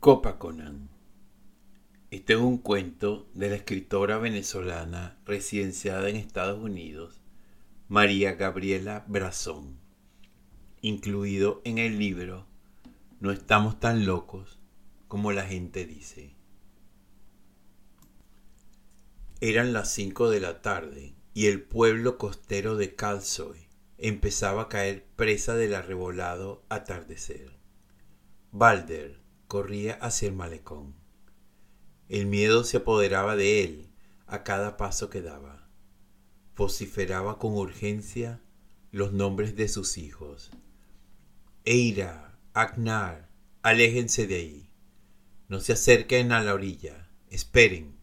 Copa Conan. Este es un cuento de la escritora venezolana residenciada en Estados Unidos, María Gabriela Brazón, incluido en el libro No estamos tan locos como la gente dice. Eran las cinco de la tarde y el pueblo costero de Calzoy empezaba a caer presa del arrebolado atardecer. Balder, corría hacia el malecón. El miedo se apoderaba de él a cada paso que daba. Vociferaba con urgencia los nombres de sus hijos. Eira, Agnar, aléjense de ahí. No se acerquen a la orilla. Esperen.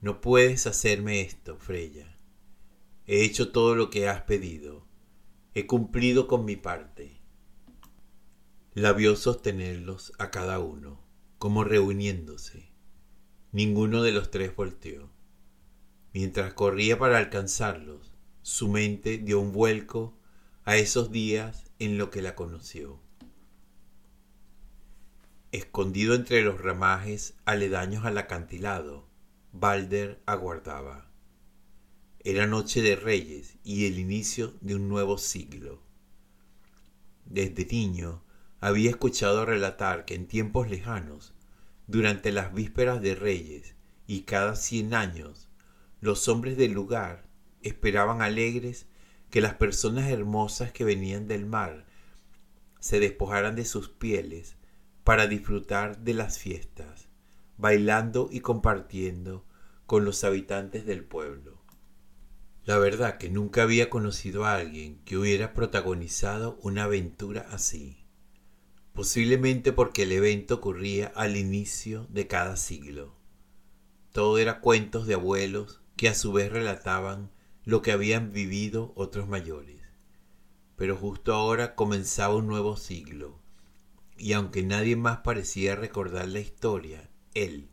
No puedes hacerme esto, Freya. He hecho todo lo que has pedido. He cumplido con mi parte. La vio sostenerlos a cada uno, como reuniéndose. Ninguno de los tres volteó. Mientras corría para alcanzarlos, su mente dio un vuelco a esos días en lo que la conoció. Escondido entre los ramajes aledaños al acantilado, Balder aguardaba. Era noche de reyes y el inicio de un nuevo siglo. Desde niño había escuchado relatar que en tiempos lejanos, durante las vísperas de Reyes y cada cien años, los hombres del lugar esperaban alegres que las personas hermosas que venían del mar se despojaran de sus pieles para disfrutar de las fiestas, bailando y compartiendo con los habitantes del pueblo. La verdad que nunca había conocido a alguien que hubiera protagonizado una aventura así posiblemente porque el evento ocurría al inicio de cada siglo. Todo era cuentos de abuelos que a su vez relataban lo que habían vivido otros mayores. Pero justo ahora comenzaba un nuevo siglo, y aunque nadie más parecía recordar la historia, él,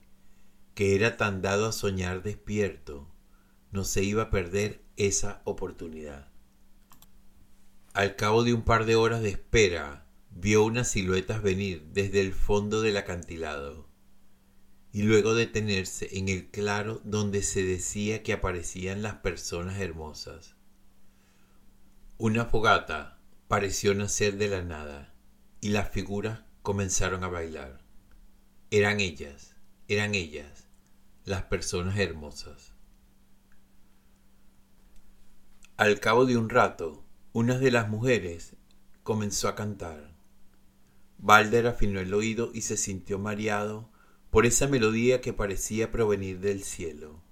que era tan dado a soñar despierto, no se iba a perder esa oportunidad. Al cabo de un par de horas de espera, vio unas siluetas venir desde el fondo del acantilado y luego detenerse en el claro donde se decía que aparecían las personas hermosas. Una fogata pareció nacer de la nada y las figuras comenzaron a bailar. Eran ellas, eran ellas, las personas hermosas. Al cabo de un rato, una de las mujeres comenzó a cantar. Balder afinó el oído y se sintió mareado por esa melodía que parecía provenir del cielo.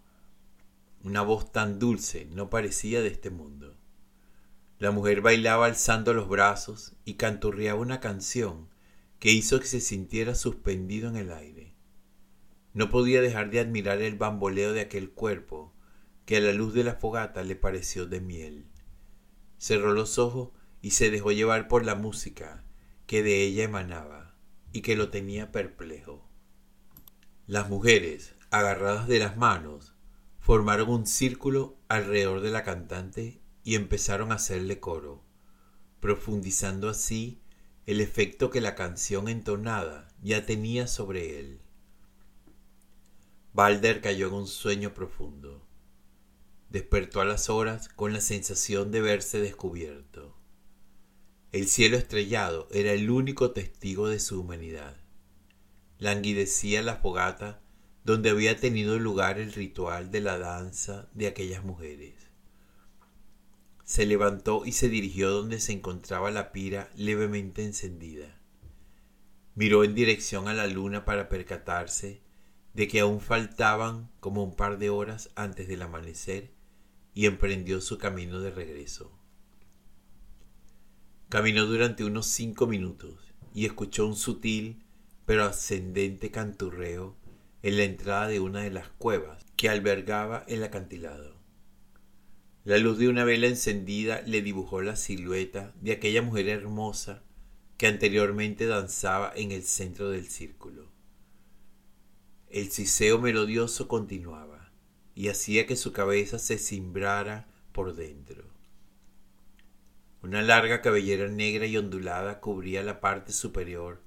Una voz tan dulce no parecía de este mundo. La mujer bailaba alzando los brazos y canturreaba una canción que hizo que se sintiera suspendido en el aire. No podía dejar de admirar el bamboleo de aquel cuerpo que a la luz de la fogata le pareció de miel. Cerró los ojos y se dejó llevar por la música que de ella emanaba y que lo tenía perplejo. Las mujeres, agarradas de las manos, formaron un círculo alrededor de la cantante y empezaron a hacerle coro, profundizando así el efecto que la canción entonada ya tenía sobre él. Balder cayó en un sueño profundo. Despertó a las horas con la sensación de verse descubierto. El cielo estrellado era el único testigo de su humanidad. Languidecía la fogata donde había tenido lugar el ritual de la danza de aquellas mujeres. Se levantó y se dirigió donde se encontraba la pira levemente encendida. Miró en dirección a la luna para percatarse de que aún faltaban como un par de horas antes del amanecer y emprendió su camino de regreso. Caminó durante unos cinco minutos y escuchó un sutil pero ascendente canturreo en la entrada de una de las cuevas que albergaba el acantilado. La luz de una vela encendida le dibujó la silueta de aquella mujer hermosa que anteriormente danzaba en el centro del círculo. El ciseo melodioso continuaba y hacía que su cabeza se cimbrara por dentro. Una larga cabellera negra y ondulada cubría la parte superior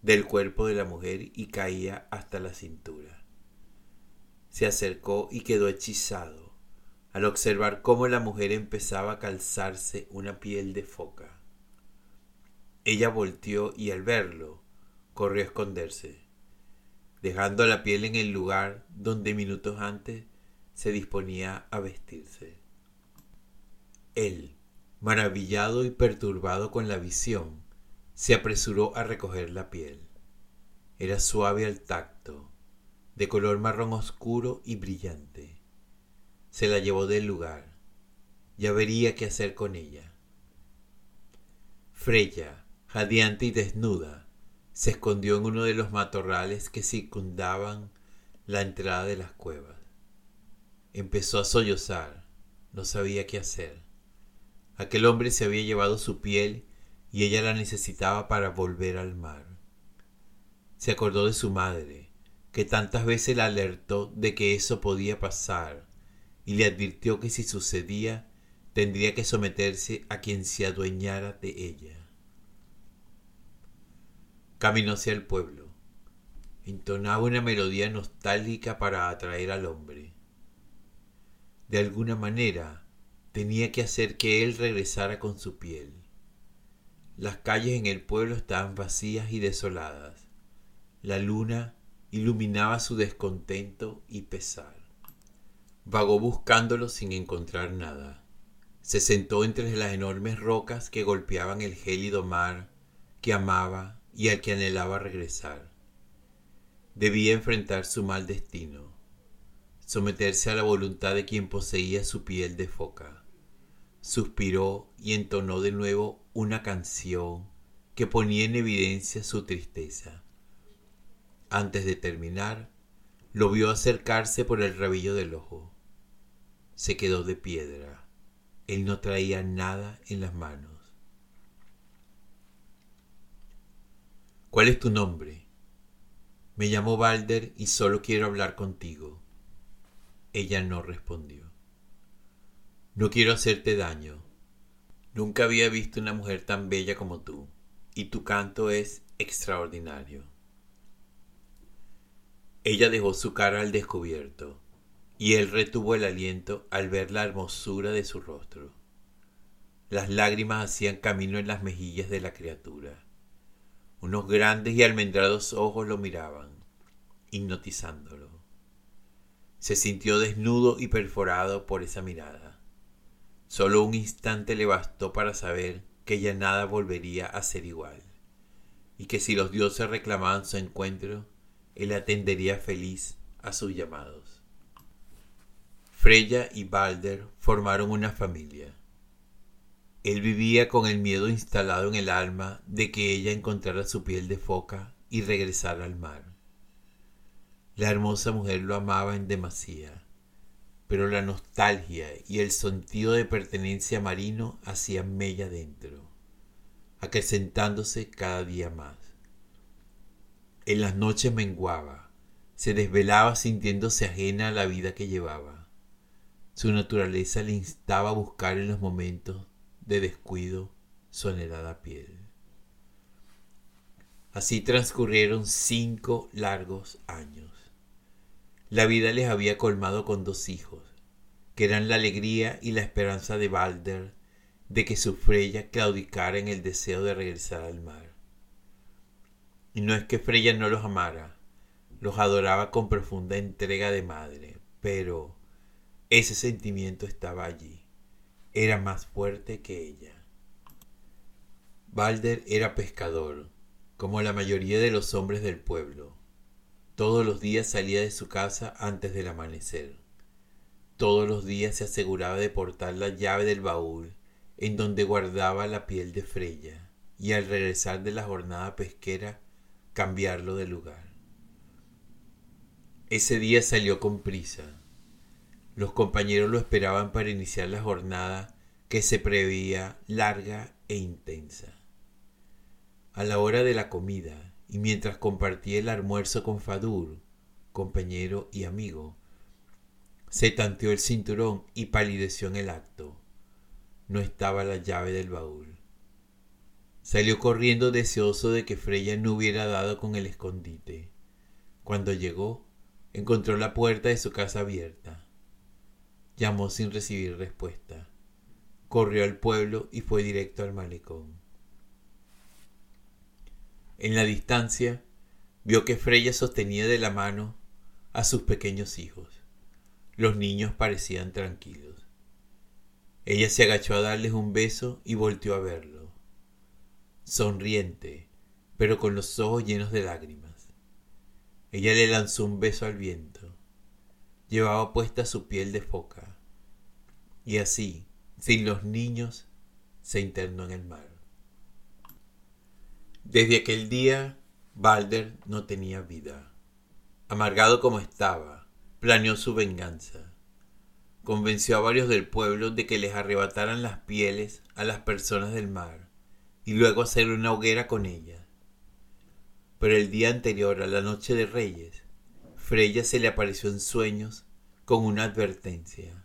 del cuerpo de la mujer y caía hasta la cintura. Se acercó y quedó hechizado al observar cómo la mujer empezaba a calzarse una piel de foca. Ella volteó y al verlo corrió a esconderse, dejando la piel en el lugar donde minutos antes se disponía a vestirse. Él, maravillado y perturbado con la visión, se apresuró a recoger la piel. Era suave al tacto, de color marrón oscuro y brillante. Se la llevó del lugar. Ya vería qué hacer con ella. Freya, jadeante y desnuda, se escondió en uno de los matorrales que circundaban la entrada de las cuevas. Empezó a sollozar, no sabía qué hacer. Aquel hombre se había llevado su piel y ella la necesitaba para volver al mar. Se acordó de su madre, que tantas veces la alertó de que eso podía pasar, y le advirtió que si sucedía, tendría que someterse a quien se adueñara de ella. Caminó hacia el pueblo. Entonaba una melodía nostálgica para atraer al hombre. De alguna manera, tenía que hacer que él regresara con su piel. Las calles en el pueblo estaban vacías y desoladas. La luna iluminaba su descontento y pesar. Vagó buscándolo sin encontrar nada. Se sentó entre las enormes rocas que golpeaban el gélido mar que amaba y al que anhelaba regresar. Debía enfrentar su mal destino, someterse a la voluntad de quien poseía su piel de foca. Suspiró y entonó de nuevo una canción que ponía en evidencia su tristeza. Antes de terminar, lo vio acercarse por el rabillo del ojo. Se quedó de piedra. Él no traía nada en las manos. ¿Cuál es tu nombre? Me llamo Balder y solo quiero hablar contigo. Ella no respondió. No quiero hacerte daño, Nunca había visto una mujer tan bella como tú, y tu canto es extraordinario. Ella dejó su cara al descubierto, y él retuvo el aliento al ver la hermosura de su rostro. Las lágrimas hacían camino en las mejillas de la criatura. Unos grandes y almendrados ojos lo miraban, hipnotizándolo. Se sintió desnudo y perforado por esa mirada. Solo un instante le bastó para saber que ya nada volvería a ser igual, y que si los dioses reclamaban su encuentro, él atendería feliz a sus llamados. Freya y Balder formaron una familia. Él vivía con el miedo instalado en el alma de que ella encontrara su piel de foca y regresara al mar. La hermosa mujer lo amaba en demasía pero la nostalgia y el sentido de pertenencia marino hacían mella dentro, acrecentándose cada día más. En las noches menguaba, se desvelaba sintiéndose ajena a la vida que llevaba. Su naturaleza le instaba a buscar en los momentos de descuido su anhelada piel. Así transcurrieron cinco largos años. La vida les había colmado con dos hijos, que eran la alegría y la esperanza de Balder de que su Freya claudicara en el deseo de regresar al mar. Y no es que Freya no los amara, los adoraba con profunda entrega de madre, pero ese sentimiento estaba allí, era más fuerte que ella. Balder era pescador, como la mayoría de los hombres del pueblo, todos los días salía de su casa antes del amanecer. Todos los días se aseguraba de portar la llave del baúl en donde guardaba la piel de Freya y al regresar de la jornada pesquera cambiarlo de lugar. Ese día salió con prisa. Los compañeros lo esperaban para iniciar la jornada que se preveía larga e intensa. A la hora de la comida, y mientras compartía el almuerzo con Fadur, compañero y amigo, se tanteó el cinturón y palideció en el acto. No estaba la llave del baúl. Salió corriendo deseoso de que Freya no hubiera dado con el escondite. Cuando llegó, encontró la puerta de su casa abierta. Llamó sin recibir respuesta. Corrió al pueblo y fue directo al malecón. En la distancia, vio que Freya sostenía de la mano a sus pequeños hijos. Los niños parecían tranquilos. Ella se agachó a darles un beso y volteó a verlo, sonriente, pero con los ojos llenos de lágrimas. Ella le lanzó un beso al viento. Llevaba puesta su piel de foca. Y así, sin los niños, se internó en el mar. Desde aquel día, Balder no tenía vida. Amargado como estaba, planeó su venganza. Convenció a varios del pueblo de que les arrebataran las pieles a las personas del mar y luego hacer una hoguera con ellas. Pero el día anterior a la noche de Reyes, Freya se le apareció en sueños con una advertencia.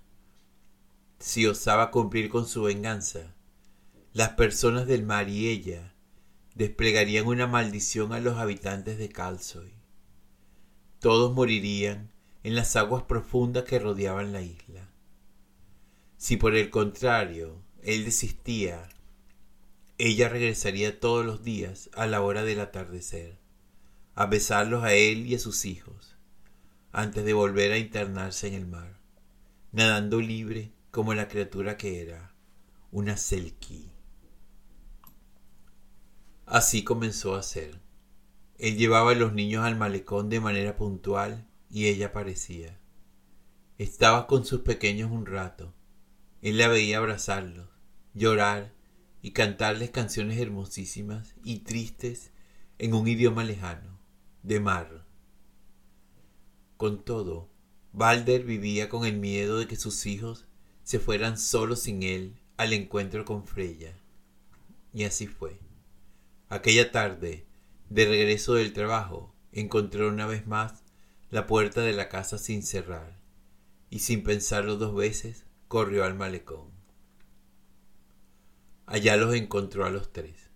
Si osaba cumplir con su venganza, las personas del mar y ella desplegarían una maldición a los habitantes de Calsoy. Todos morirían en las aguas profundas que rodeaban la isla. Si por el contrario él desistía, ella regresaría todos los días a la hora del atardecer, a besarlos a él y a sus hijos, antes de volver a internarse en el mar, nadando libre como la criatura que era, una selkie. Así comenzó a ser. Él llevaba a los niños al malecón de manera puntual y ella aparecía. Estaba con sus pequeños un rato. Él la veía abrazarlos, llorar y cantarles canciones hermosísimas y tristes en un idioma lejano, de mar. Con todo, Balder vivía con el miedo de que sus hijos se fueran solos sin él al encuentro con Freya. Y así fue. Aquella tarde, de regreso del trabajo, encontró una vez más la puerta de la casa sin cerrar, y sin pensarlo dos veces, corrió al malecón. Allá los encontró a los tres.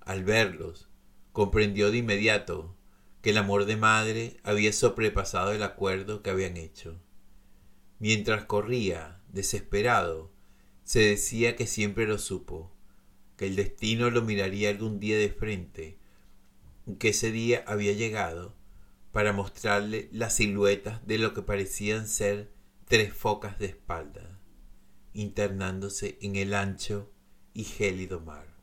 Al verlos, comprendió de inmediato que el amor de madre había sobrepasado el acuerdo que habían hecho. Mientras corría, desesperado, se decía que siempre lo supo, que el destino lo miraría algún día de frente, que ese día había llegado para mostrarle las siluetas de lo que parecían ser tres focas de espalda, internándose en el ancho y gélido mar.